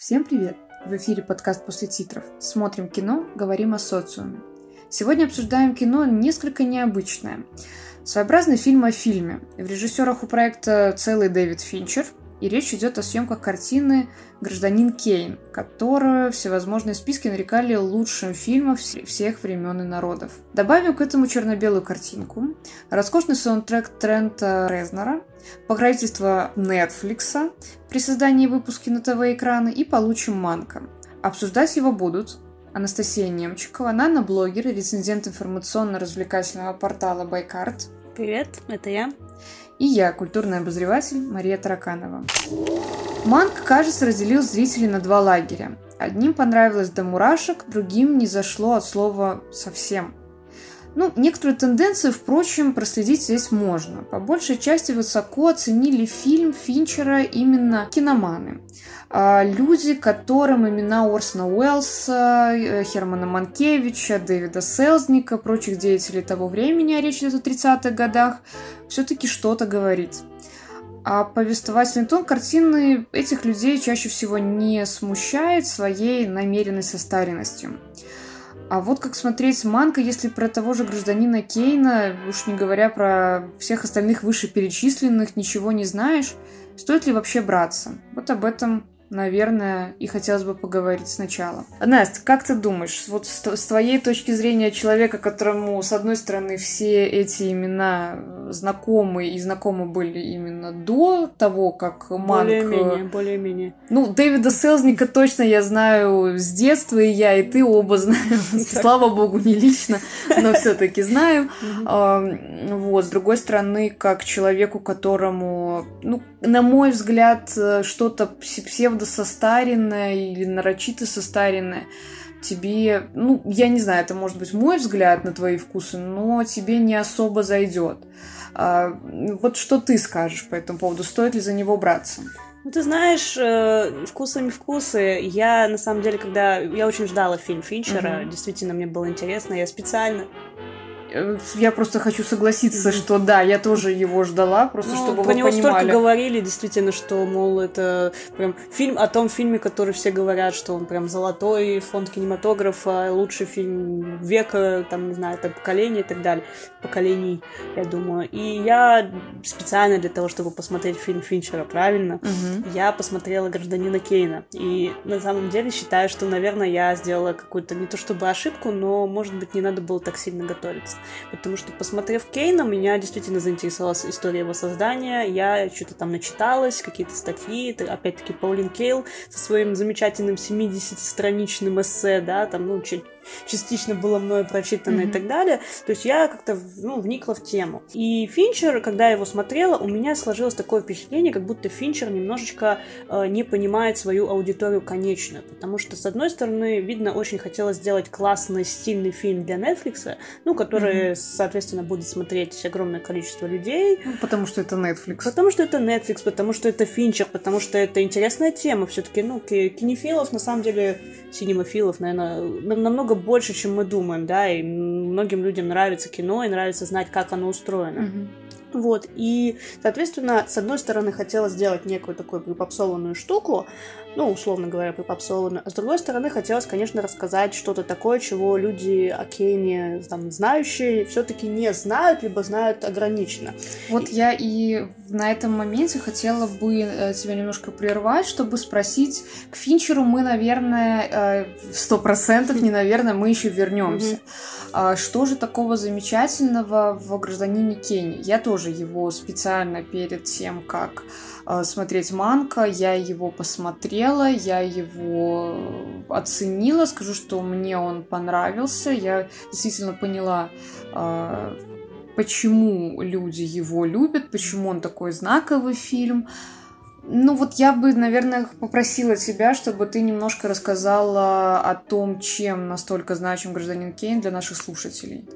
Всем привет! В эфире подкаст «После титров». Смотрим кино, говорим о социуме. Сегодня обсуждаем кино несколько необычное. Своеобразный фильм о фильме. В режиссерах у проекта целый Дэвид Финчер, и речь идет о съемках картины «Гражданин Кейн», которую всевозможные списки нарекали лучшим фильмом всех времен и народов. Добавим к этому черно-белую картинку, роскошный саундтрек Трента Резнера, покровительство Netflix при создании выпуска на ТВ-экраны и получим Манка. Обсуждать его будут Анастасия Немчикова, и рецензент информационно-развлекательного портала Байкарт. Привет, это я. И я, культурный обозреватель Мария Тараканова. Манк, кажется, разделил зрителей на два лагеря. Одним понравилось до мурашек, другим не зашло от слова «совсем». Ну, некоторые тенденции, впрочем, проследить здесь можно. По большей части высоко оценили фильм Финчера именно киноманы. А, люди, которым имена Орсона Уэллса, э, Хермана Манкевича, Дэвида Селзника, прочих деятелей того времени, а речь идет о 30-х годах, все-таки что-то говорит. А повествовательный тон картины этих людей чаще всего не смущает своей намеренной состаренностью. А вот как смотреть манка, если про того же гражданина Кейна, уж не говоря про всех остальных вышеперечисленных, ничего не знаешь, стоит ли вообще браться? Вот об этом наверное, и хотелось бы поговорить сначала. Настя, как ты думаешь, вот с, твоей точки зрения человека, которому, с одной стороны, все эти имена знакомы и знакомы были именно до того, как Манк... Более-менее, более-менее. Ну, Дэвида Селзника точно я знаю с детства, и я, и ты оба знаем. Слава богу, не лично, но все таки знаю. Вот, с другой стороны, как человеку, которому, ну, на мой взгляд, что-то псевдо состаренная или нарочито состаренная, тебе, ну, я не знаю, это может быть мой взгляд на твои вкусы, но тебе не особо зайдет. А, вот что ты скажешь по этому поводу? Стоит ли за него браться? Ну, ты знаешь, э, вкусами вкусы. Я, на самом деле, когда... Я очень ждала фильм Финчера, mm-hmm. действительно, мне было интересно. Я специально я просто хочу согласиться, что да, я тоже его ждала, просто ну, чтобы про вы него понимали. столько говорили, действительно, что, мол, это прям фильм о том фильме, который все говорят, что он прям золотой фонд кинематографа, лучший фильм века, там, не знаю, это поколение и так далее. Поколений, я думаю. И я специально для того, чтобы посмотреть фильм Финчера правильно, угу. я посмотрела «Гражданина Кейна». И на самом деле считаю, что, наверное, я сделала какую-то не то чтобы ошибку, но, может быть, не надо было так сильно готовиться потому что, посмотрев Кейна, меня действительно заинтересовала история его создания, я что-то там начиталась, какие-то статьи, опять-таки, Паулин Кейл со своим замечательным 70-страничным эссе, да, там, ну, частично было мною прочитано mm-hmm. и так далее. То есть я как-то ну, вникла в тему. И Финчер, когда я его смотрела, у меня сложилось такое впечатление, как будто Финчер немножечко э, не понимает свою аудиторию конечную. Потому что, с одной стороны, видно, очень хотелось сделать классный, стильный фильм для Netflix, ну, который, mm-hmm. соответственно, будет смотреть огромное количество людей. Ну, потому что это Netflix. Потому что это Netflix, потому что это Финчер, потому что это интересная тема. Все-таки, ну, кинефилов, на самом деле, синемофилов, наверное, намного больше, чем мы думаем, да, и многим людям нравится кино, и нравится знать, как оно устроено. Mm-hmm. Вот, и, соответственно, с одной стороны, хотела сделать некую такую припопсованную штуку, ну, условно говоря, припопсованную, а с другой стороны, хотелось, конечно, рассказать что-то такое, чего люди о Кейне, там, знающие, все-таки не знают, либо знают ограниченно. Вот и... я и на этом моменте хотела бы э, тебя немножко прервать, чтобы спросить, к Финчеру мы, наверное, э, сто процентов, не наверное, мы еще вернемся. А что же такого замечательного в «Гражданине Кенни»? Я тоже его специально перед тем, как э, смотреть Манка, я его посмотрела, я его оценила, скажу, что мне он понравился, я действительно поняла, э, почему люди его любят, почему он такой знаковый фильм. Ну вот я бы, наверное, попросила тебя, чтобы ты немножко рассказала о том, чем настолько значим гражданин Кейн для наших слушателей.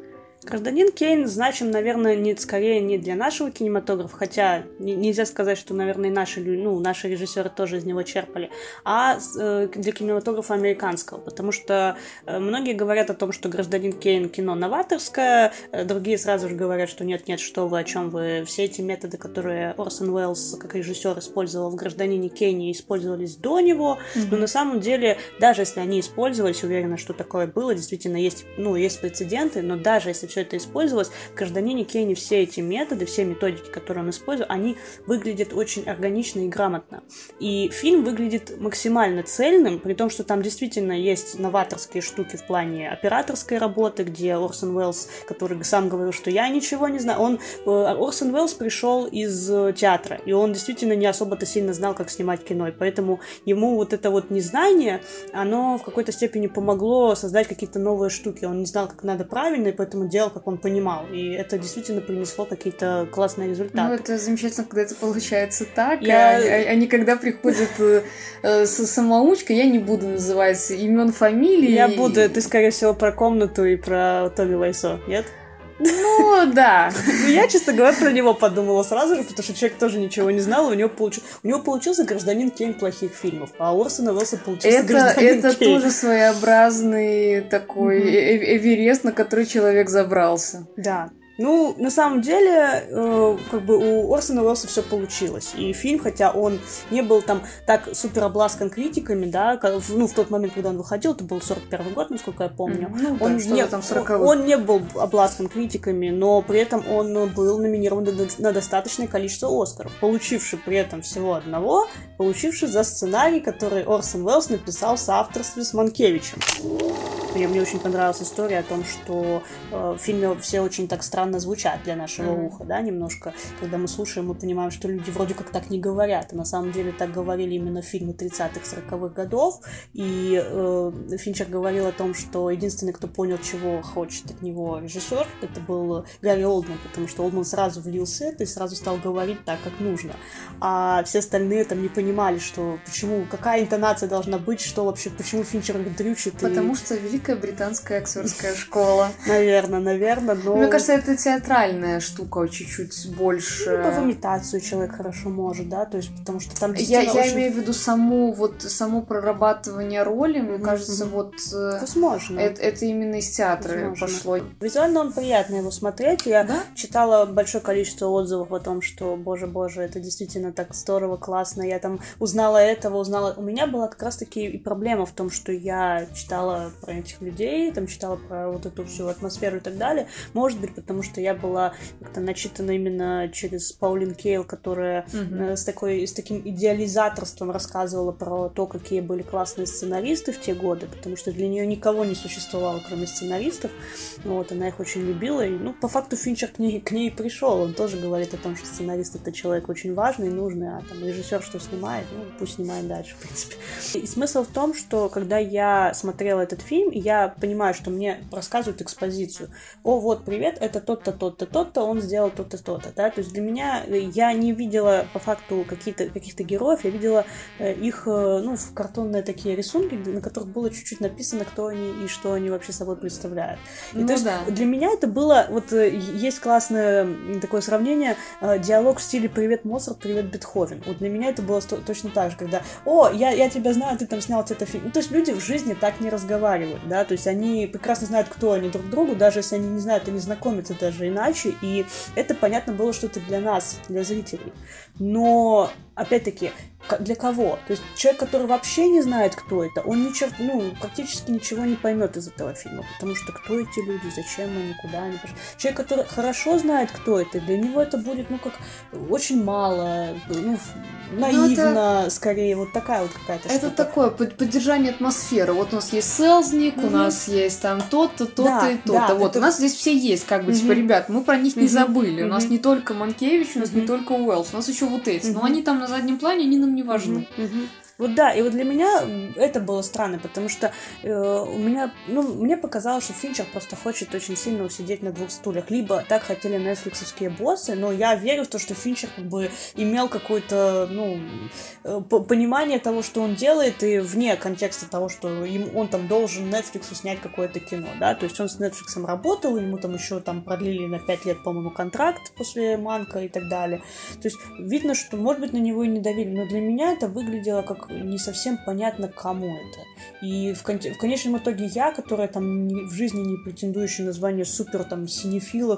Гражданин Кейн значим, наверное, не, скорее не для нашего кинематографа, хотя не, нельзя сказать, что, наверное, наши, ну, наши режиссеры тоже из него черпали, а э, для кинематографа американского, потому что э, многие говорят о том, что Гражданин Кейн кино новаторское, э, другие сразу же говорят, что нет-нет, что вы, о чем вы, все эти методы, которые Орсон Уэллс как режиссер использовал в Гражданине Кейне, использовались до него, mm-hmm. но на самом деле, даже если они использовались, уверена, что такое было, действительно есть, ну, есть прецеденты, но даже если все это использовалось, в гражданине Кейне все эти методы, все методики, которые он использует, они выглядят очень органично и грамотно. И фильм выглядит максимально цельным, при том, что там действительно есть новаторские штуки в плане операторской работы, где Орсон Уэллс, который сам говорил, что я ничего не знаю, он, э, Орсон Уэллс пришел из э, театра, и он действительно не особо-то сильно знал, как снимать кино, и поэтому ему вот это вот незнание, оно в какой-то степени помогло создать какие-то новые штуки. Он не знал, как надо правильно, и поэтому делал, как он понимал. И это действительно принесло какие-то классные результаты. Ну, это замечательно, когда это получается так, я... а, а, а не когда приходит э, э, самоучкой, я не буду называть имен, фамилии. Я буду, ты, скорее всего, про комнату и про Тоби Вайсо, нет? Ну, да. Ну, я, честно говоря, про него подумала сразу же, потому что человек тоже ничего не знал, у него, получ... у него получился гражданин Кейн плохих фильмов, а у Орсона Уэллса получился это, гражданин Это Кейн. тоже своеобразный такой mm-hmm. эверест, на который человек забрался. Да. Ну, на самом деле, э, как бы у Орсона Уэллса все получилось. И фильм, хотя он не был там так супер обласкан критиками, да, ну, в тот момент, когда он выходил, это был 41 год, насколько я помню. Ну, он, не, там 40 он не был обласкан критиками, но при этом он был номинирован на достаточное количество Оскаров, получивший при этом всего одного, получивший за сценарий, который Орсон Уэллс написал в соавторстве с Манкевичем. Мне, мне очень понравилась история о том, что э, в фильме все очень так странно звучат для нашего mm-hmm. уха, да, немножко. Когда мы слушаем, мы понимаем, что люди вроде как так не говорят. А на самом деле так говорили именно в фильме 30-х, 40-х годов. И э, Финчер говорил о том, что единственный, кто понял, чего хочет от него режиссер, это был Гарри Олдман, потому что Олдман сразу влился это и сразу стал говорить так, как нужно. А все остальные там не понимали, что почему, какая интонация должна быть, что вообще, почему Финчер дрючит. Потому и... что велик Великая британская актерская школа. Наверное, наверное, но... Мне кажется, это театральная штука чуть-чуть больше. Ну, в имитацию человек хорошо может, да, то есть потому что там Я, я имею в виду саму вот само прорабатывание роли, мне кажется, вот... Э, Возможно. Это, это именно из театра Возможно. пошло. Визуально он приятно его смотреть. Я да? читала большое количество отзывов о том, что, боже-боже, это действительно так здорово, классно. Я там узнала этого, узнала... У меня была как раз-таки и проблема в том, что я читала про этих людей, там читала про вот эту всю атмосферу и так далее. Может быть, потому что я была как-то начитана именно через Паулин Кейл, которая mm-hmm. с, такой, с таким идеализаторством рассказывала про то, какие были классные сценаристы в те годы, потому что для нее никого не существовало, кроме сценаристов. Вот, она их очень любила. И, ну, по факту Финчер к ней, к ней пришел. Он тоже говорит о том, что сценарист это человек очень важный и нужный, а там режиссер что снимает, ну, пусть снимает дальше, в принципе. И смысл в том, что когда я смотрела этот фильм, я понимаю, что мне рассказывают экспозицию. О, вот, привет, это тот-то, тот-то, тот-то, он сделал то-то, то-то, да, то есть для меня, э, я не видела по факту какие-то, каких-то героев, я видела э, их, э, ну, в картонные такие рисунки, на которых было чуть-чуть написано, кто они и что они вообще собой представляют. И ну, то есть да. для меня это было, вот есть классное такое сравнение, диалог в стиле «Привет, Моцарт, привет, Бетховен». Вот для меня это было точно так же, когда «О, я, я тебя знаю, ты там снял это фильм». Ну, то есть люди в жизни так не разговаривают, да, то есть они прекрасно знают, кто они друг другу, даже если они не знают, они знакомятся даже иначе, и это, понятно, было что-то для нас, для зрителей. Но, опять-таки, для кого? То есть человек, который вообще не знает, кто это, он ничего, ну, практически ничего не поймет из этого фильма, потому что кто эти люди, зачем они, куда они пошли. Человек, который хорошо знает, кто это, для него это будет, ну, как очень мало, ну, ну наивно, это... скорее, вот такая вот какая-то Это штука. такое поддержание атмосферы. Вот у нас есть селзник, mm-hmm. у нас есть там тот-то, то-то да, и то-то. Да, вот, это... у нас здесь все есть, как бы, mm-hmm. типа, ребят, мы про них mm-hmm. не забыли. Mm-hmm. У нас не только Манкевич, у нас mm-hmm. не только Уэллс, у нас еще вот эти. Mm-hmm. Но они там на заднем плане, они нам не важны. Угу, угу. Вот да, и вот для меня это было странно, потому что э, у меня, ну, мне показалось, что Финчер просто хочет очень сильно усидеть на двух стульях. Либо так хотели нетфликсовские боссы, но я верю в то, что Финчер как бы имел какое-то, ну, э, понимание того, что он делает, и вне контекста того, что им, он там должен Netflix снять какое-то кино, да, то есть он с Netflix работал, ему там еще там продлили на 5 лет, по-моему, контракт после Манка и так далее. То есть видно, что, может быть, на него и не давили, но для меня это выглядело как не совсем понятно, кому это. И в, кон- в конечном итоге я, которая там не, в жизни не претендующая на звание супер там синефила,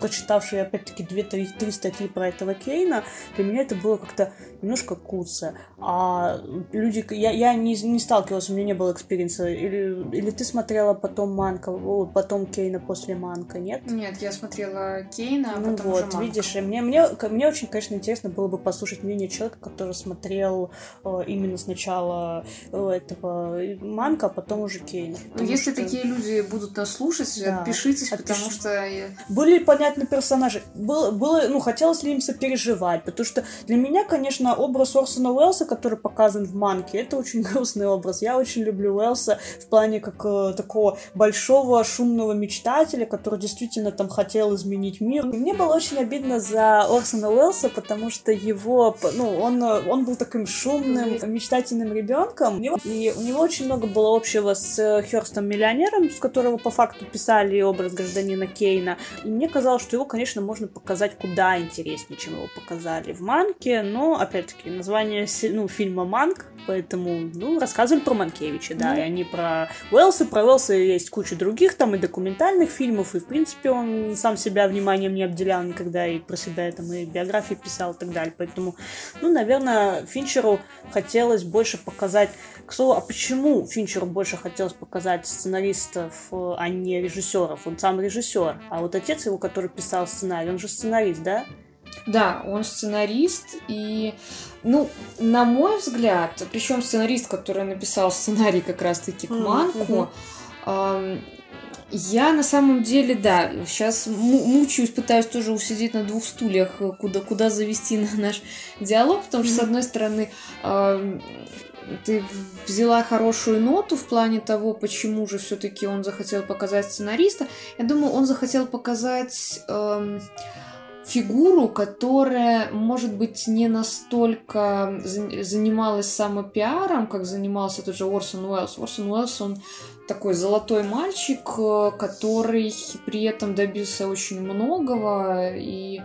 прочитавшая опять-таки 2-3 статьи про этого Кейна, для меня это было как-то немножко куца. А люди... Я, я не, не сталкивалась, у меня не было experience а. Или, или ты смотрела потом Манка, потом Кейна после Манка, нет? Нет, я смотрела Кейна, а ну потом вот, уже Манка. видишь, и мне, мне, мне очень, конечно, интересно было бы послушать мнение человека, который смотрел э, именно сначала э, этого Манка, а потом уже Кейна. Ну, если что... такие люди будут нас слушать, да. отпишитесь, Отпиш... потому что... Были понятны персонажи. Было, было, ну, хотелось ли им сопереживать, потому что для меня, конечно, образ Орсона Уэллса, который показан в Манке, это очень грустный образ. Я очень люблю Уэллса в плане как э, такого большого шумного мечтателя, который действительно там хотел изменить мир. И мне было очень обидно за Орсона Уэллса, потому что его, ну, он, он был таким шумным, мечтательным ребенком, и у него очень много было общего с Херстом Миллионером, с которого по факту писали образ гражданина Кейна. И мне казалось, что его, конечно, можно показать куда интереснее, чем его показали в Манке, но, опять-таки, название ну, фильма Манк, поэтому, ну, рассказывали про Манкевича, да, mm-hmm. и они про Уэллса, про Уэллса есть куча других там и документальных фильмов, и, в принципе, он сам себя вниманием не обделял никогда, и про себя там и биографии писал и так далее, поэтому, ну, наверное, Финчеру хотелось больше показать, к слову, а почему Финчеру больше хотелось показать сценаристов, а не режиссеров? Он сам режиссер, а вот отец его, который писал сценарий, он же сценарист, да? Да, он сценарист, и, ну, на мой взгляд, причем сценарист, который написал сценарий как раз-таки к Манку, mm-hmm. Я на самом деле, да, сейчас мучаюсь, пытаюсь тоже усидеть на двух стульях, куда, куда завести на наш диалог, потому что, с одной стороны, э, ты взяла хорошую ноту в плане того, почему же все-таки он захотел показать сценариста. Я думаю, он захотел показать... Э, фигуру, которая, может быть, не настолько занималась самопиаром, как занимался тот же Орсон Уэллс. Орсон Уэллс, он такой золотой мальчик, э, который при этом добился очень многого, и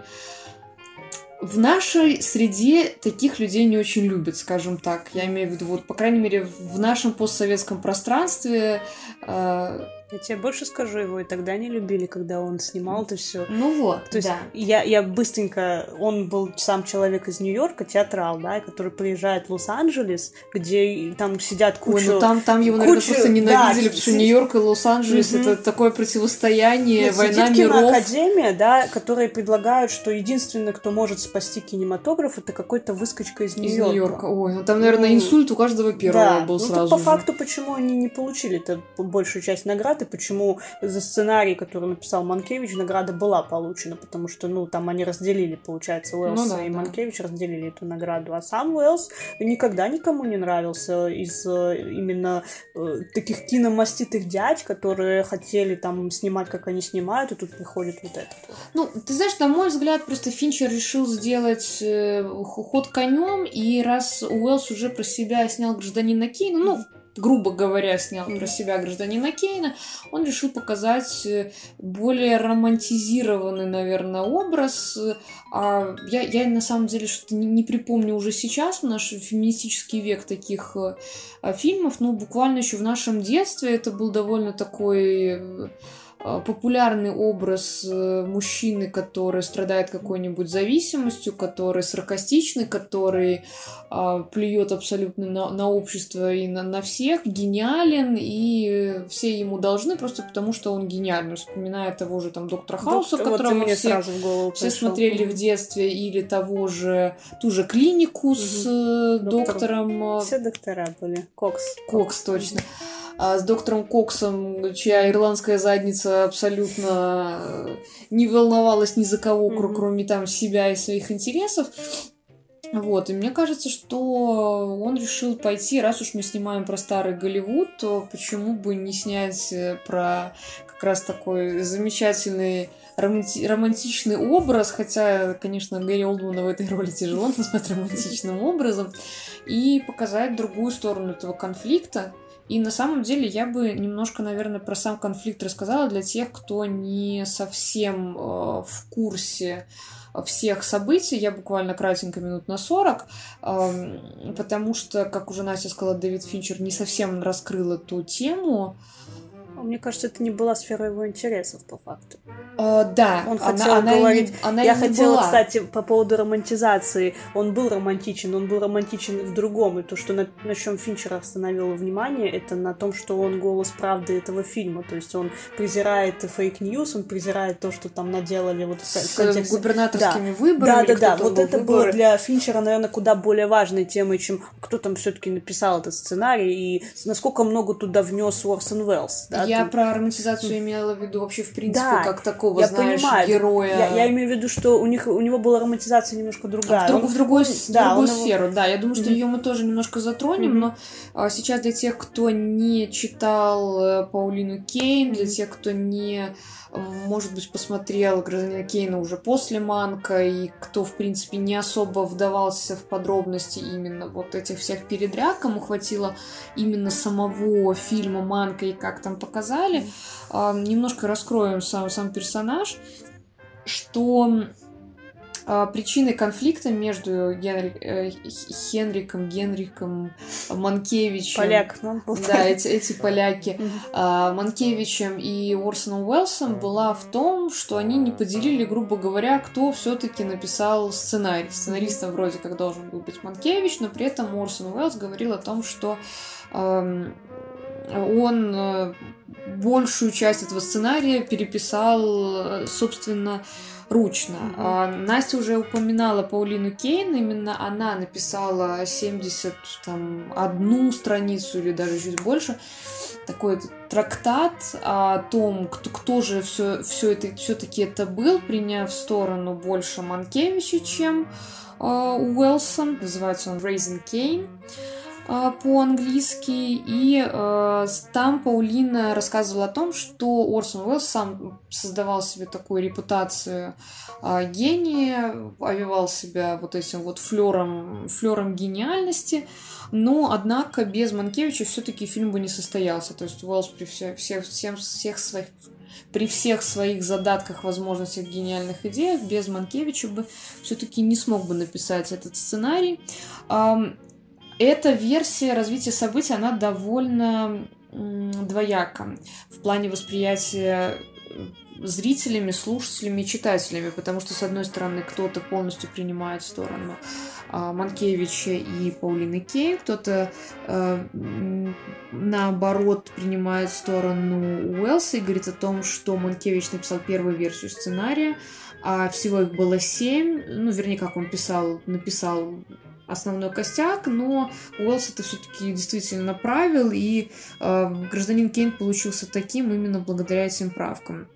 в нашей среде таких людей не очень любят, скажем так. Я имею в виду, вот, по крайней мере, в нашем постсоветском пространстве э, я тебе больше скажу, его и тогда не любили, когда он снимал это все. Ну вот, То есть да. я, я быстренько... Он был сам человек из Нью-Йорка, театрал, да, который приезжает в Лос-Анджелес, где там сидят куча... Ой, ну там, там его, наверное, куча... просто ненавидели, да, потому что Нью-Йорк и Лос-Анджелес mm-hmm. это такое противостояние, Нет, война сидит миров. Академия, да, которые предлагают, что единственный, кто может спасти кинематограф, это какой-то выскочка из Нью-Йорка. Из Нью-Йорка. Ой, ну там, наверное, ну, инсульт у каждого первого да. был ну, сразу по же. факту, почему они не получили это большую часть наград, и почему за сценарий, который написал Манкевич, награда была получена, потому что, ну, там они разделили, получается, Уэллс ну, да, и да. Манкевич разделили эту награду, а сам Уэллс никогда никому не нравился из э, именно э, таких киномаститых дядь, которые хотели там снимать, как они снимают, и тут приходит вот это. Ну, ты знаешь, на мой взгляд, просто Финчер решил сделать э, ход конем, и раз Уэллс уже про себя снял гражданина Кейна, ну, грубо говоря, снял про себя гражданина Кейна, он решил показать э, более романтизированный, наверное, образ. А я, я на самом деле что-то не, не припомню уже сейчас, в наш феминистический век таких э, фильмов, но буквально еще в нашем детстве это был довольно такой э, популярный образ э, мужчины, который страдает какой-нибудь зависимостью, который саркастичный, который а, плюет абсолютно на, на общество и на, на всех, гениален, и все ему должны просто потому, что он гениальный. Вспоминая того же там доктора Хауса, Доктор, которого вот все, сразу в голову все смотрели в детстве, или того же, ту же клинику угу. с э, Доктор... доктором... Э, все доктора были. Кокс. Кокс, точно. Угу а с доктором Коксом, чья ирландская задница абсолютно э, не волновалась ни за кого, mm-hmm. кроме там себя и своих интересов. Вот, и мне кажется, что он решил пойти, раз уж мы снимаем про старый Голливуд, то почему бы не снять э, про как раз такой замечательный романти- романтичный образ, хотя, конечно, Гэри Олдмана в этой роли тяжело назвать романтичным образом, и показать другую сторону этого конфликта. И на самом деле я бы немножко, наверное, про сам конфликт рассказала для тех, кто не совсем э, в курсе всех событий, я буквально кратенько минут на 40, потому что, как уже Настя сказала, Дэвид Финчер не совсем раскрыл эту тему, мне кажется, это не была сфера его интересов, по факту. Uh, да, он хотел она, говорить. Она не, она я хотела, была. кстати, по поводу романтизации. Он был романтичен, он был романтичен в другом. И то, что на, на чем Финчер остановил внимание, это на том, что он голос правды этого фильма. То есть он презирает fake news, он презирает то, что там наделали вот С в контексте... губернаторскими да. выборами. Да, да, да. Вот это выборы. было для Финчера, наверное, куда более важной темой, чем кто там все-таки написал этот сценарий и насколько много туда внес Орсон Уэллс. Да? Я про романтизацию имела в виду вообще в принципе да, как такого, я знаешь, понимаю. героя. Я, я имею в виду, что у них у него была романтизация немножко другая. В, друг, он, в другую, он, в да, другую сферу, его... да. Я думаю, что mm-hmm. ее мы тоже немножко затронем, mm-hmm. но а, сейчас для тех, кто не читал э, Паулину Кейн, mm-hmm. для тех, кто не может быть, посмотрел гражданина Кейна уже после Манка, и кто, в принципе, не особо вдавался в подробности именно вот этих всех передряг, кому хватило именно самого фильма Манка и как там показали, немножко раскроем сам, сам персонаж, что а, причиной конфликта между Генри, э, Хенриком, Генриком, Манкевичем... Поляк, ну, Да, эти, эти поляки. э, Манкевичем и Орсоном Уэллсом была в том, что они не поделили, грубо говоря, кто все-таки написал сценарий. Сценаристом вроде как должен был быть Манкевич, но при этом Орсон Уэллс говорил о том, что э, он э, большую часть этого сценария переписал, собственно, ручно. Mm-hmm. Настя уже упоминала Паулину Кейн, именно она написала 71 страницу или даже чуть больше такой трактат о том, кто, кто же все, все это все-таки это был, приняв сторону больше Манкевича, чем э, Уэлсон. Называется он Raising Кейн. А, по-английски, и э, там Паулина рассказывала о том, что Орсон Уэллс сам создавал себе такую репутацию э, гения, овивал себя вот этим вот флером, флером гениальности, но, однако, без Манкевича все-таки фильм бы не состоялся. То есть Уэллс при всех, всех, всем, всех своих при всех своих задатках, возможностях, гениальных идеях, без Манкевича бы все-таки не смог бы написать этот сценарий. Эта версия развития событий, она довольно двояка в плане восприятия э, зрителями, слушателями и читателями, потому что, с одной стороны, кто-то полностью принимает сторону а, Манкевича и Паулины Кей, кто-то а, наоборот принимает сторону Уэлса и говорит о том, что Манкевич написал первую версию сценария, а всего их было семь, ну, вернее, как он писал, написал основной костяк, но Уэллс это все-таки действительно направил, и э, гражданин Кейн получился таким именно благодаря этим правкам.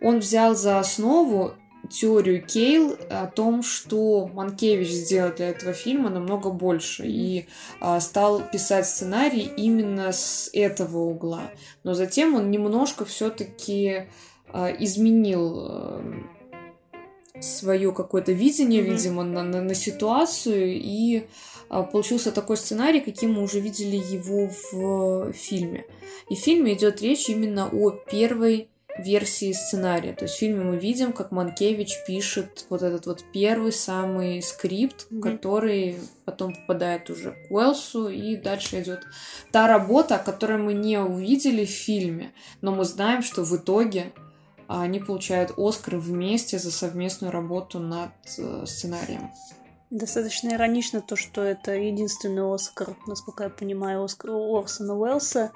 Он взял за основу теорию Кейл о том, что Манкевич сделал для этого фильма намного больше и э, стал писать сценарий именно с этого угла. Но затем он немножко все-таки э, изменил э, свое какое-то видение, mm-hmm. видимо, на, на, на ситуацию, и а, получился такой сценарий, каким мы уже видели его в фильме. И в фильме идет речь именно о первой версии сценария. То есть в фильме мы видим, как Манкевич пишет вот этот вот первый самый скрипт, mm-hmm. который потом попадает уже к Уэлсу, и дальше идет та работа, которую мы не увидели в фильме, но мы знаем, что в итоге они получают Оскар вместе за совместную работу над э, сценарием. Достаточно иронично то, что это единственный Оскар, насколько я понимаю, Оскар Орсона Уэллса.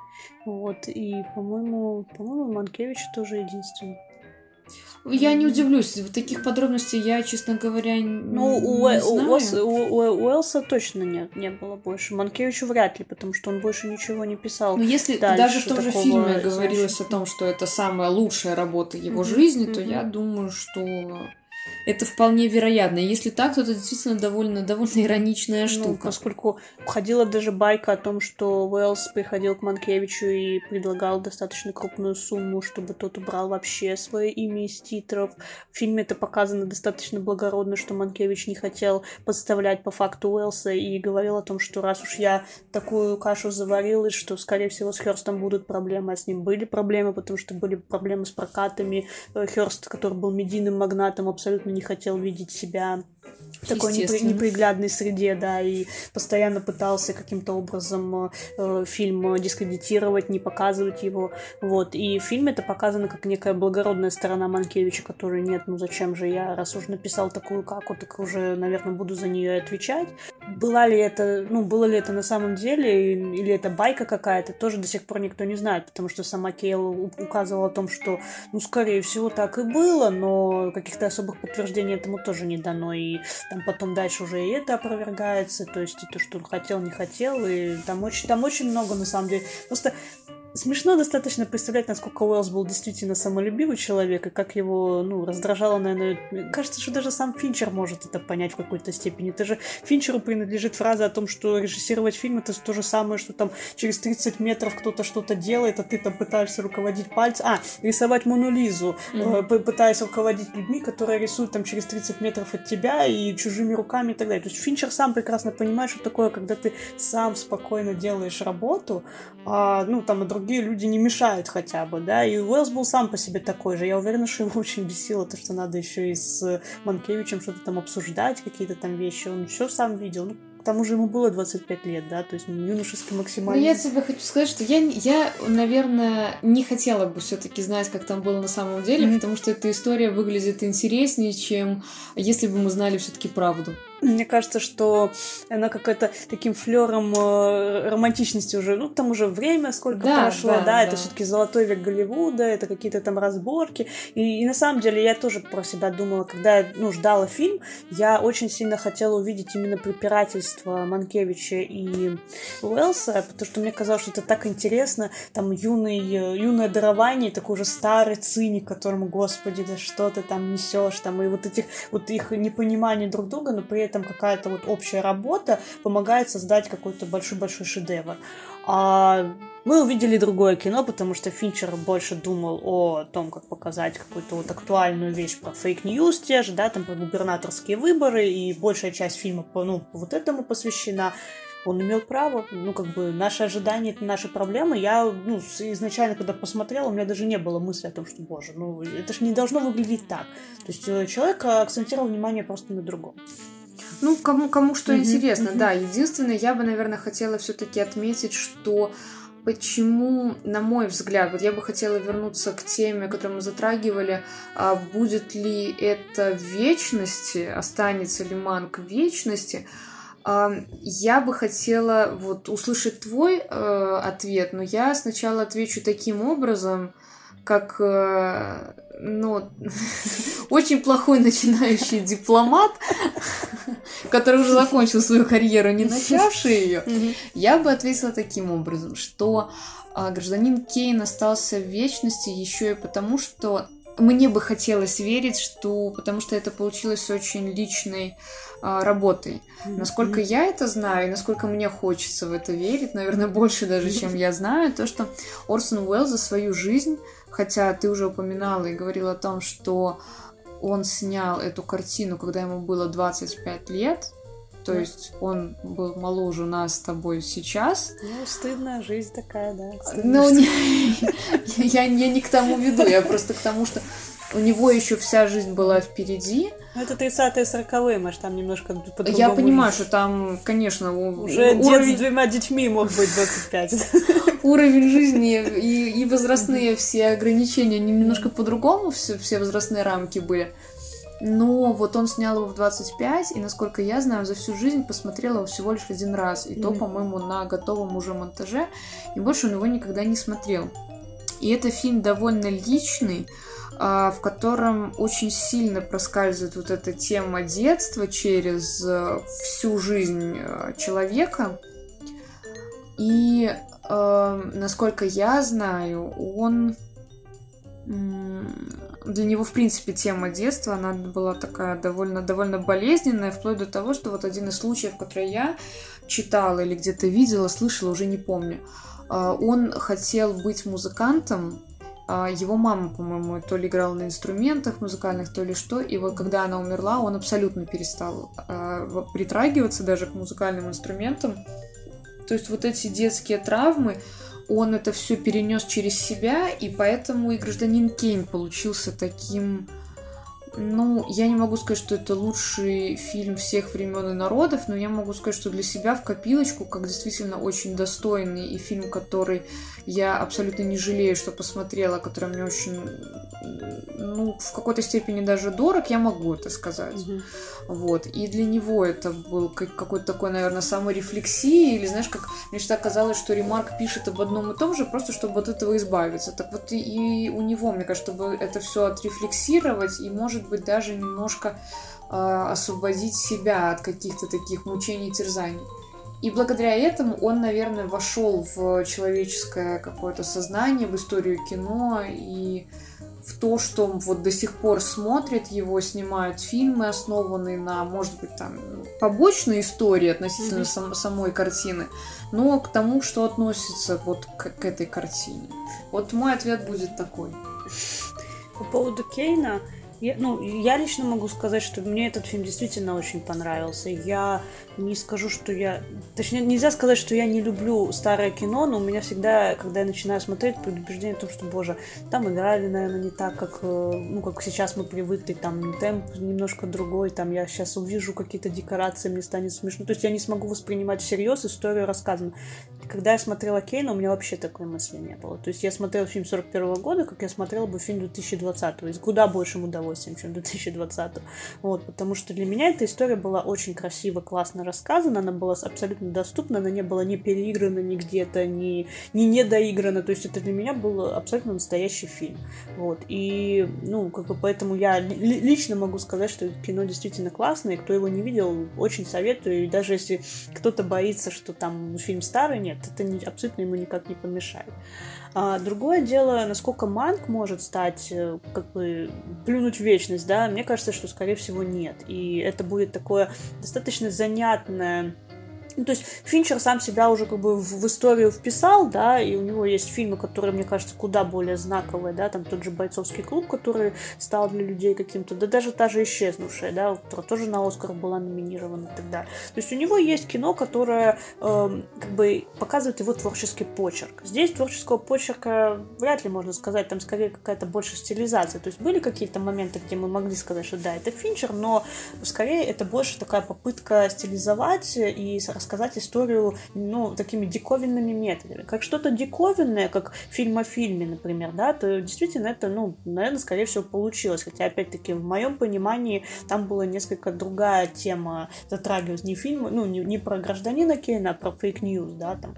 Вот, и, по-моему, по-моему, Манкевич тоже единственный. Я не удивлюсь, таких подробностей я, честно говоря, ну, не у, знаю. У, у, у Уэлса точно нет, не было больше. Манкевичу вряд ли, потому что он больше ничего не писал. Но если даже в том же фильме говорилось о том, что это самая лучшая работа его mm-hmm. жизни, то mm-hmm. я думаю, что это вполне вероятно. Если так, то это действительно довольно, довольно ироничная ну, штука. Ну, поскольку ходила даже байка о том, что Уэллс приходил к Манкевичу и предлагал достаточно крупную сумму, чтобы тот убрал вообще свое имя из титров. В фильме это показано достаточно благородно, что Манкевич не хотел подставлять по факту Уэллса и говорил о том, что раз уж я такую кашу заварил, и что, скорее всего, с Хёрстом будут проблемы, а с ним были проблемы, потому что были проблемы с прокатами. Э, Хёрст, который был медийным магнатом, абсолютно не хотел видеть себя такой непри- неприглядной среде, да, и постоянно пытался каким-то образом э, фильм дискредитировать, не показывать его, вот, и в фильме это показано как некая благородная сторона Манкевича, которой нет, ну зачем же я, раз уж написал такую каку, так уже, наверное, буду за нее отвечать. Была ли это, ну, было ли это на самом деле, или это байка какая-то, тоже до сих пор никто не знает, потому что сама Кейл указывала о том, что, ну, скорее всего, так и было, но каких-то особых подтверждений этому тоже не дано, и там потом дальше уже и это опровергается, то есть и то, что он хотел, не хотел, и там очень, там очень много, на самом деле. Просто Смешно достаточно представлять, насколько Уэллс был действительно самолюбивый человек, и как его, ну, раздражало, наверное... Кажется, что даже сам Финчер может это понять в какой-то степени. Это же Финчеру принадлежит фраза о том, что режиссировать фильм — это то же самое, что там через 30 метров кто-то что-то делает, а ты там пытаешься руководить пальцем... А, рисовать Монолизу, mm-hmm. пытаясь руководить людьми, которые рисуют там через 30 метров от тебя и чужими руками и так далее. То есть Финчер сам прекрасно понимает, что такое, когда ты сам спокойно делаешь работу, а, ну, там, и другие другие люди не мешают хотя бы, да, и Уэллс был сам по себе такой же. Я уверена, что его очень бесило то, что надо еще и с Манкевичем что-то там обсуждать, какие-то там вещи. Он все сам видел. Ну, к тому же ему было 25 лет, да, то есть юношеский максимально. Ну, я тебе хочу сказать, что я, я наверное, не хотела бы все таки знать, как там было на самом деле, mm-hmm. потому что эта история выглядит интереснее, чем если бы мы знали все таки правду. Мне кажется, что она какая-то таким флером э, романтичности уже, ну, там уже время сколько да, прошло, да, да, да. это все-таки золотой век Голливуда, это какие-то там разборки. И, и на самом деле я тоже про себя думала, когда я ну, ждала фильм, я очень сильно хотела увидеть именно препирательство Манкевича и Уэллса, потому что мне казалось, что это так интересно, там юный, э, юное дарование, такой уже старый циник, которому, господи, да что ты там несешь, там, и вот этих, вот их непонимание друг друга, но при этом этом какая-то вот общая работа помогает создать какой-то большой-большой шедевр. А мы увидели другое кино, потому что Финчер больше думал о том, как показать какую-то вот актуальную вещь про fake news те же, да, там про губернаторские выборы, и большая часть фильма по, ну, вот этому посвящена он имел право, ну, как бы, наши ожидания — это наши проблемы. Я, ну, изначально, когда посмотрела, у меня даже не было мысли о том, что, боже, ну, это же не должно выглядеть так. То есть э, человек акцентировал внимание просто на другом. Ну, кому, кому что mm-hmm, интересно, mm-hmm. да. Единственное, я бы, наверное, хотела все-таки отметить, что почему, на мой взгляд, вот я бы хотела вернуться к теме, которую мы затрагивали, а будет ли это в вечности, останется ли Манк в вечности, а, я бы хотела вот услышать твой э, ответ, но я сначала отвечу таким образом, как э, ну, очень плохой начинающий дипломат, который уже закончил свою карьеру, не начавший ее, я бы ответила таким образом, что а, гражданин Кейн остался в вечности еще и потому, что мне бы хотелось верить, что потому что это получилось очень личной а, работой. Насколько я это знаю, и насколько мне хочется в это верить, наверное, больше даже, чем я знаю, то, что Орсон Уэлл за свою жизнь Хотя ты уже упоминала и говорила о том, что он снял эту картину, когда ему было 25 лет. То есть он был моложе нас с тобой сейчас. Ну, стыдная жизнь такая, да. Ну, не, я, я не к тому веду, я просто к тому, что у него еще вся жизнь была впереди. Ну, это 30-е, 40-е, может, там немножко по Я понимаю, что там, конечно, уже уровень... дед с двумя детьми мог быть 25. Уровень жизни и, и возрастные все ограничения немножко по-другому, все, все возрастные рамки были. Но вот он снял его в 25, и, насколько я знаю, за всю жизнь посмотрела его всего лишь один раз. И mm-hmm. то, по-моему, на готовом уже монтаже. И больше он его никогда не смотрел. И это фильм довольно личный, в котором очень сильно проскальзывает вот эта тема детства через э, всю жизнь э, человека. И, э, насколько я знаю, он для него, в принципе, тема детства, она была такая довольно, довольно болезненная, вплоть до того, что вот один из случаев, который я читала или где-то видела, слышала, уже не помню, а, он хотел быть музыкантом, а, его мама, по-моему, то ли играла на инструментах музыкальных, то ли что. И вот когда она умерла, он абсолютно перестал э, притрагиваться даже к музыкальным инструментам. То есть вот эти детские травмы, он это все перенес через себя, и поэтому и гражданин Кейн получился таким ну, я не могу сказать, что это лучший фильм всех времен и народов, но я могу сказать, что для себя в копилочку, как действительно очень достойный и фильм, который я абсолютно не жалею, что посмотрела, который мне очень, ну, в какой-то степени даже дорог, я могу это сказать. Mm-hmm. Вот. И для него это был какой-то такой, наверное, саморефлексии, или, знаешь, как мне всегда казалось, что Ремарк пишет об одном и том же, просто чтобы от этого избавиться. Так вот и у него, мне кажется, чтобы это все отрефлексировать и, может может быть, даже немножко э, освободить себя от каких-то таких мучений и терзаний. И благодаря этому он, наверное, вошел в человеческое какое-то сознание, в историю кино и в то, что вот до сих пор смотрят его, снимают фильмы, основанные на, может быть, там побочной истории относительно mm-hmm. сам, самой картины, но к тому, что относится вот к, к этой картине. Вот мой ответ будет такой. По поводу Кейна, я, ну, я лично могу сказать, что мне этот фильм действительно очень понравился. Я не скажу, что я... Точнее, нельзя сказать, что я не люблю старое кино, но у меня всегда, когда я начинаю смотреть, предубеждение в том, что, боже, там играли, наверное, не так, как, э, ну, как сейчас мы привыкли, там темп немножко другой, там я сейчас увижу какие-то декорации, мне станет смешно. То есть я не смогу воспринимать всерьез историю рассказанную. Когда я смотрела Кейна, у меня вообще такой мысли не было. То есть я смотрела фильм 41 года, как я смотрела бы фильм 2020 то есть куда большим удовольствием, чем 2020 Вот, потому что для меня эта история была очень красиво, классно рассказана, она была абсолютно доступна, она не была ни переиграна ни где-то, ни, ни недоиграна. То есть это для меня был абсолютно настоящий фильм. Вот. И, ну, как бы поэтому я лично могу сказать, что кино действительно классное, и кто его не видел, очень советую. И даже если кто-то боится, что там фильм старый, нет, это не, абсолютно ему никак не помешает. А другое дело, насколько Манк может стать, э, как бы, плюнуть в вечность, да, мне кажется, что, скорее всего, нет. И это будет такое достаточно занятное ну, то есть Финчер сам себя уже как бы в, в историю вписал, да, и у него есть фильмы, которые, мне кажется, куда более знаковые, да, там тот же «Бойцовский клуб», который стал для людей каким-то, да даже та же «Исчезнувшая», да, которая тоже на «Оскар» была номинирована и так далее. То есть у него есть кино, которое э, как бы показывает его творческий почерк. Здесь творческого почерка вряд ли можно сказать, там скорее какая-то больше стилизация. То есть были какие-то моменты, где мы могли сказать, что да, это Финчер, но скорее это больше такая попытка стилизовать и рассказать историю, ну, такими диковинными методами. Как что-то диковинное, как фильм о фильме, например, да, то действительно это, ну, наверное, скорее всего, получилось. Хотя, опять-таки, в моем понимании там была несколько другая тема затрагивать не фильм, ну, не, не про гражданина Кейна, а про fake news, да, там.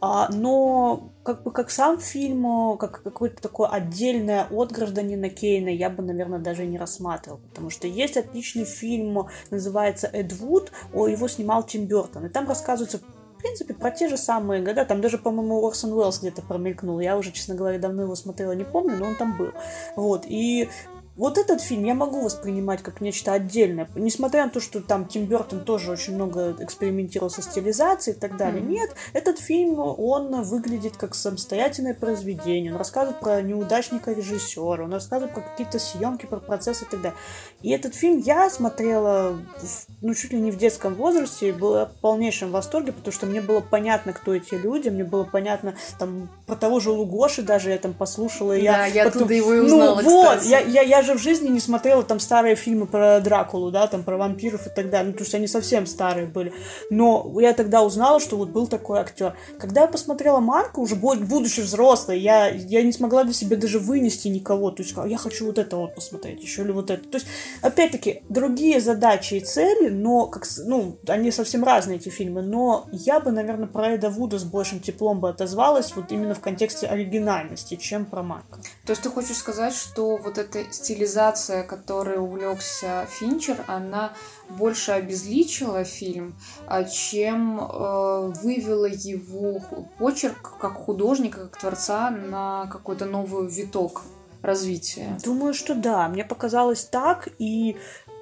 А, но как бы как сам фильм, как какое-то такое отдельное от гражданина Кейна я бы, наверное, даже не рассматривал, потому что есть отличный фильм, называется Эд Вуд, его снимал Тим Бертон, и там рассказывается в принципе, про те же самые года. Там даже, по-моему, Орсон Уэллс где-то промелькнул. Я уже, честно говоря, давно его смотрела, не помню, но он там был. Вот. И вот этот фильм я могу воспринимать как нечто отдельное. Несмотря на то, что там Тим Бертон тоже очень много экспериментировал со стилизацией и так далее. Mm-hmm. Нет, этот фильм, он выглядит как самостоятельное произведение. Он рассказывает про неудачника режиссера, он рассказывает про какие-то съемки, про процессы и так далее. И этот фильм я смотрела, в, ну, чуть ли не в детском возрасте, и была в полнейшем восторге, потому что мне было понятно, кто эти люди, мне было понятно, там, про того же Лугоши даже я там послушала. Да, я, я потом... оттуда его и узнала, Ну, вот, я, я, я же в жизни не смотрела там старые фильмы про Дракулу, да, там про вампиров и так далее. Ну, то есть они совсем старые были. Но я тогда узнала, что вот был такой актер. Когда я посмотрела Марка, уже будучи взрослой, я, я не смогла для себя даже вынести никого. То есть я хочу вот это вот посмотреть, еще или вот это. То есть, опять-таки, другие задачи и цели, но как, ну, они совсем разные, эти фильмы. Но я бы, наверное, про Эда Вуда с большим теплом бы отозвалась вот именно в контексте оригинальности, чем про Марка. То есть ты хочешь сказать, что вот эта стилизация которой увлекся Финчер, она больше обезличила фильм, а чем э, вывела его почерк как художника, как творца на какой-то новый виток развития. Думаю, что да. Мне показалось так, и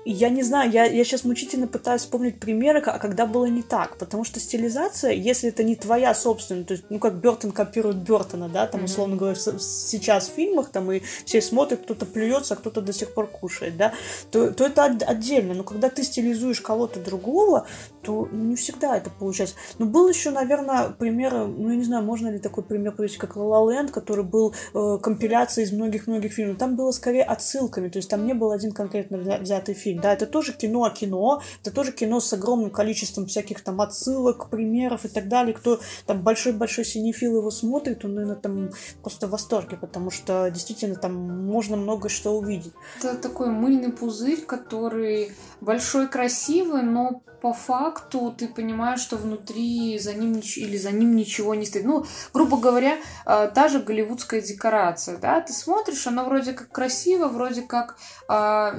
я не знаю, я, я сейчас мучительно пытаюсь вспомнить примеры, а когда было не так. Потому что стилизация, если это не твоя собственная, то есть, ну, как Бертон копирует Бертона, да, там, условно говоря, сейчас в фильмах, там, и все смотрят, кто-то плюется, а кто-то до сих пор кушает, да, то, то это отдельно. Но когда ты стилизуешь кого-то другого, то ну, не всегда это получается. Но был еще, наверное, пример, ну, я не знаю, можно ли такой пример привести, как La La Land, который был э, компиляцией из многих-многих фильмов. Там было скорее отсылками, то есть там не был один конкретно взятый фильм. Да, это тоже кино о кино, это тоже кино с огромным количеством всяких там отсылок, примеров и так далее. Кто там большой-большой синефил его смотрит, он, наверное, там просто в восторге, потому что действительно там можно много что увидеть. Это такой мыльный пузырь, который большой, красивый, но по факту ты понимаешь, что внутри за ним или за ним ничего не стоит. Ну, грубо говоря, э, та же голливудская декорация, да, ты смотришь, она вроде как красиво, вроде как э,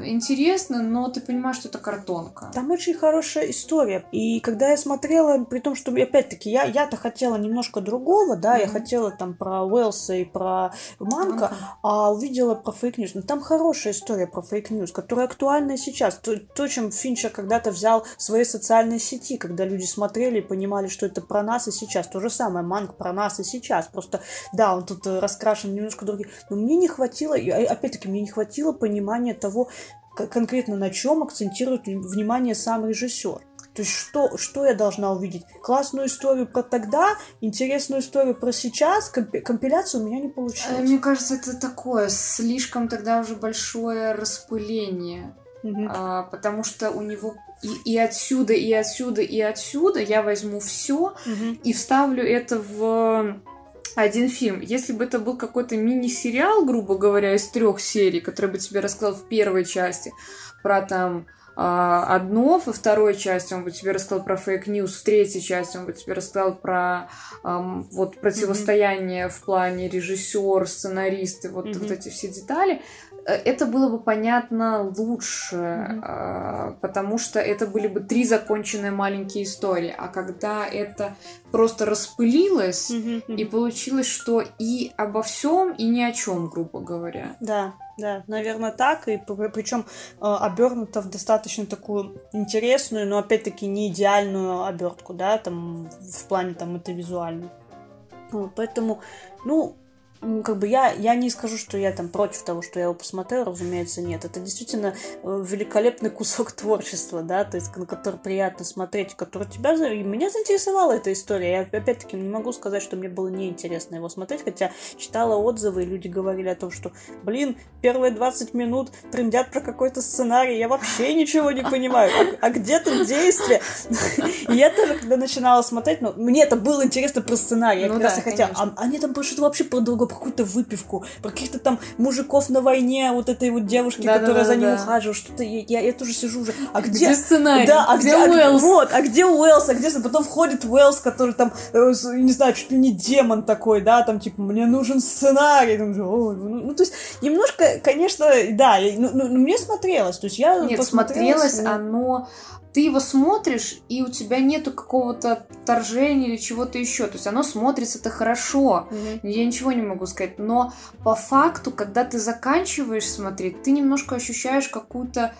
интересно, но ты понимаешь, что это картонка. Там очень хорошая история. И когда я смотрела, при том, что, опять-таки, я, я-то хотела немножко другого, да, mm-hmm. я хотела там про Уэлса и про Манка, okay. а увидела про fake news. Но там хорошая история про fake news, которая актуальна сейчас. То, то чем Финчер когда-то взял свои социальной сети, когда люди смотрели и понимали, что это про нас и сейчас. То же самое, Манк про нас и сейчас. Просто, да, он тут э, раскрашен немножко другим. Но мне не хватило, и опять-таки, мне не хватило понимания того, конкретно на чем акцентирует внимание сам режиссер. То есть что, что я должна увидеть? Классную историю про тогда, интересную историю про сейчас, компиляцию у меня не получилось. Мне кажется, это такое слишком тогда уже большое распыление. Угу. А, потому что у него и, и отсюда, и отсюда, и отсюда я возьму все угу. и вставлю это в один фильм. Если бы это был какой-то мини-сериал, грубо говоря, из трех серий, который бы тебе рассказал в первой части про там а, одно, во второй части он бы тебе рассказал про fake news, в третьей части он бы тебе рассказал про um, вот противостояние mm-hmm. в плане режиссер, сценаристы, вот, mm-hmm. вот эти все детали, это было бы понятно лучше, mm-hmm. потому что это были бы три законченные маленькие истории. А когда это просто распылилось, mm-hmm. и получилось, что и обо всем, и ни о чем, грубо говоря. Да, да, наверное, так. И причем э, обернуто в достаточно такую интересную, но опять-таки не идеальную обертку, да, там в плане там это визуально. Поэтому, ну, как бы я, я не скажу, что я там против того, что я его посмотрел, разумеется, нет. Это действительно э, великолепный кусок творчества, да, то есть на который приятно смотреть, который тебя... И меня заинтересовала эта история. Я, опять-таки, не могу сказать, что мне было неинтересно его смотреть, хотя читала отзывы, и люди говорили о том, что, блин, первые 20 минут трендят про какой-то сценарий, я вообще ничего не понимаю. А, а где тут действие? И я тоже, когда начинала смотреть, ну, мне это было интересно про сценарий. Я ну, как раз и хотела. А, они там что-то вообще про другое какую-то выпивку, про каких-то там мужиков на войне, вот этой вот девушки, да, которая да, за ним да. ухаживает, что-то я, я, я тоже сижу уже. А где, где сценарий? Да, а где, где Уэллс? А, вот, а где Уэллс? А где потом входит Уэллс, который там, э, не знаю, чуть ли не демон такой, да, там типа мне нужен сценарий, там, ну, ну, то есть немножко, конечно, да, ну, ну, мне смотрелось, то есть я Нет, смотрелось, но... оно ты его смотришь, и у тебя нету какого-то торжения или чего-то еще. То есть оно смотрится-то хорошо. Mm-hmm. Я ничего не могу сказать. Но по факту, когда ты заканчиваешь смотреть, ты немножко ощущаешь какую-то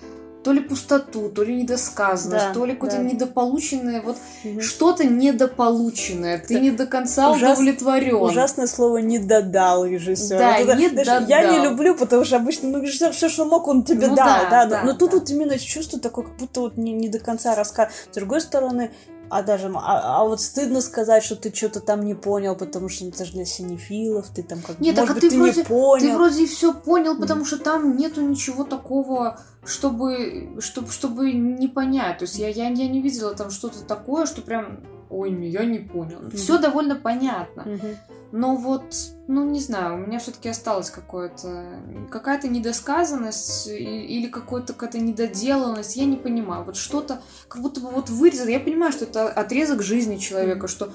то ли пустоту, то ли недосказанность, да, то ли какое-то да. недополученное, вот угу. что-то недополученное, ты не до конца Ужас... удовлетворен. Ужасное слово не додал режиссер. Да, вот это, не знаешь, додал. Я не люблю, потому что обычно ну, режиссер все, что мог, он тебе ну, дал, да, да, да, но, но тут да. вот именно чувство такое, как будто вот не, не до конца рассказ. С другой стороны, а даже, а, а вот стыдно сказать, что ты что-то там не понял, потому что это же для синефилов, ты там как Нет, может так, а быть, ты, вроде, не понял. Ты вроде все понял, потому mm. что там нету ничего такого, чтобы, чтобы, чтобы не понять. То есть я, я, я не видела там что-то такое, что прям, ой, я не понял. Mm. Все довольно понятно. Mm-hmm. Но вот, ну не знаю, у меня все-таки осталось какое-то какая-то недосказанность или какая-то какая-то недоделанность, я не понимаю. Вот что-то, как будто бы вот вырезано. Я понимаю, что это отрезок жизни человека, что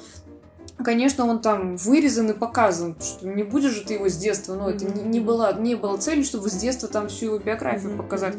Конечно, он там вырезан и показан, что не будешь же ты его с детства, но ну, это не, не, было, не было целью, чтобы с детства там всю его биографию показать.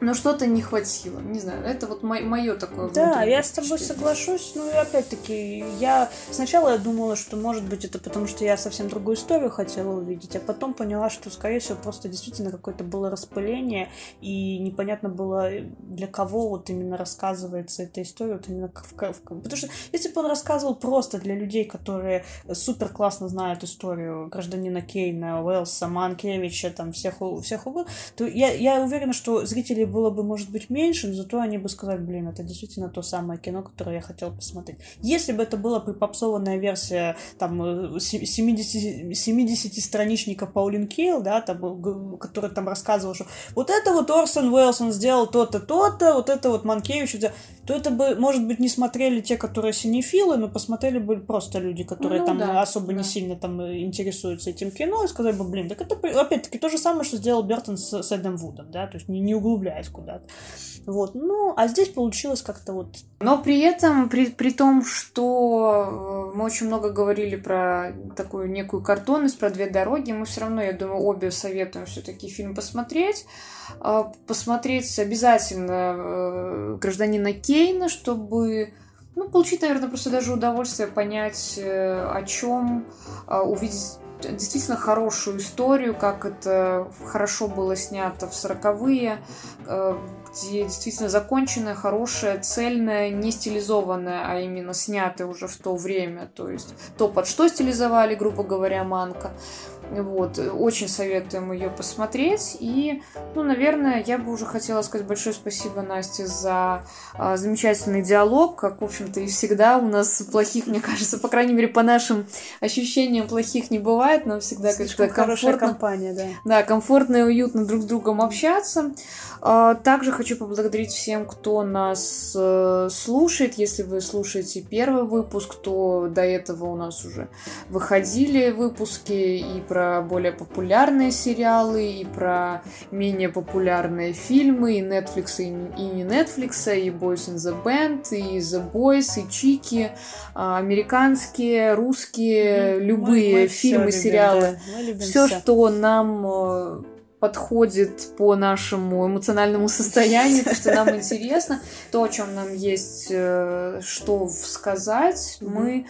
Но что-то не хватило. Не знаю, это вот мое такое. Да, я с тобой соглашусь. И опять-таки, я сначала я думала, что может быть это потому, что я совсем другую историю хотела увидеть, а потом поняла, что скорее всего просто действительно какое-то было распыление и непонятно было для кого вот именно рассказывается эта история, вот именно в, в, потому что если бы он рассказывал просто для людей, которые супер классно знают историю гражданина Кейна, Уэлса, Манкевича, там всех всех то я я уверена, что зрители было бы, может быть, меньше, но зато они бы сказали, блин, это действительно то самое кино, которое я хотел посмотреть. Если бы это была припопсованная версия, там, 70, 70-страничника Паулин Кейл, да, там, который там рассказывал, что вот это вот Орсон Уэллс, он сделал то-то, то-то, вот это вот Манкевич, то это бы, может быть, не смотрели те, которые синефилы, но посмотрели бы просто люди, которые ну, там да, особо да. не сильно там интересуются этим кино, и сказали бы, блин, так это, опять-таки, то же самое, что сделал Бертон с, с Эдом Вудом, да, то есть не, не углубляясь куда-то. Вот, ну, а здесь получилось как-то вот... Но при этом, при, при том, что э, мы очень много говорили про такую некую картонность, про две дороги, мы все равно, я думаю, обе советуем все-таки фильм посмотреть. А, посмотреть обязательно э, гражданина Кейна, чтобы ну, получить, наверное, просто даже удовольствие понять, э, о чем, а, увидеть действительно хорошую историю, как это хорошо было снято в сороковые, э, где действительно законченная, хорошая, цельная, не стилизованная, а именно снятая уже в то время. То есть то, под что стилизовали, грубо говоря, Манка. Вот, очень советуем ее посмотреть. И, ну, наверное, я бы уже хотела сказать большое спасибо Насте за а, замечательный диалог, как, в общем-то, и всегда у нас плохих, мне кажется, по крайней мере, по нашим ощущениям плохих не бывает, но всегда как-то комфортно. компания, да. Да, комфортно и уютно друг с другом общаться. А, также хочу поблагодарить всем, кто нас э, слушает. Если вы слушаете первый выпуск, то до этого у нас уже выходили выпуски и про более популярные сериалы, и про менее популярные фильмы, и Netflix, и не Netflix, и Boys in the Band, и The Boys, и Чики, а, американские, русские, любые мы, мы фильмы, все сериалы. Любим, да. все, все, что нам э, подходит по нашему эмоциональному состоянию, то, что нам интересно, то, о чем нам есть э, что сказать, мы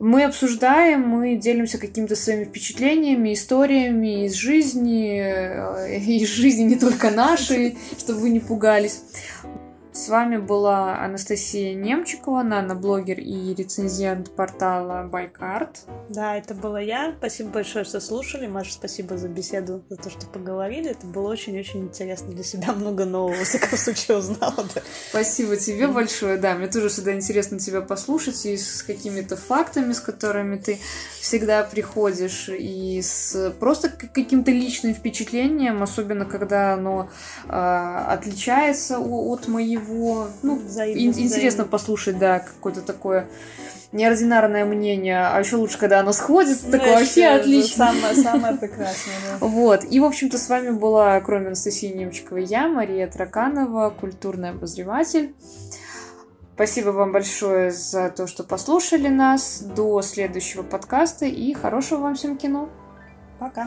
мы обсуждаем, мы делимся какими-то своими впечатлениями, историями из жизни, э, из жизни не только нашей, чтобы вы не пугались. С вами была Анастасия Немчикова, наноблогер и рецензент портала Байкарт. Да, это была я. Спасибо большое, что слушали. Маша, спасибо за беседу, за то, что поговорили. Это было очень-очень интересно. Для себя много нового, во всяком случае, узнала. Да. Спасибо тебе большое. Да, мне тоже всегда интересно тебя послушать и с какими-то фактами, с которыми ты всегда приходишь, и с просто каким-то личным впечатлением, особенно когда оно э, отличается от моего его, ну, взаимно, интересно взаимно. послушать, да, какое-то такое неординарное мнение, а еще лучше, когда оно сходится, ну, такое вообще отлично. Самое, самое прекрасное, да. Вот. И, в общем-то, с вами была, кроме Анастасии Немчиковой, я, Мария Траканова, культурный обозреватель. Спасибо вам большое за то, что послушали нас. До следующего подкаста и хорошего вам всем кино. Пока.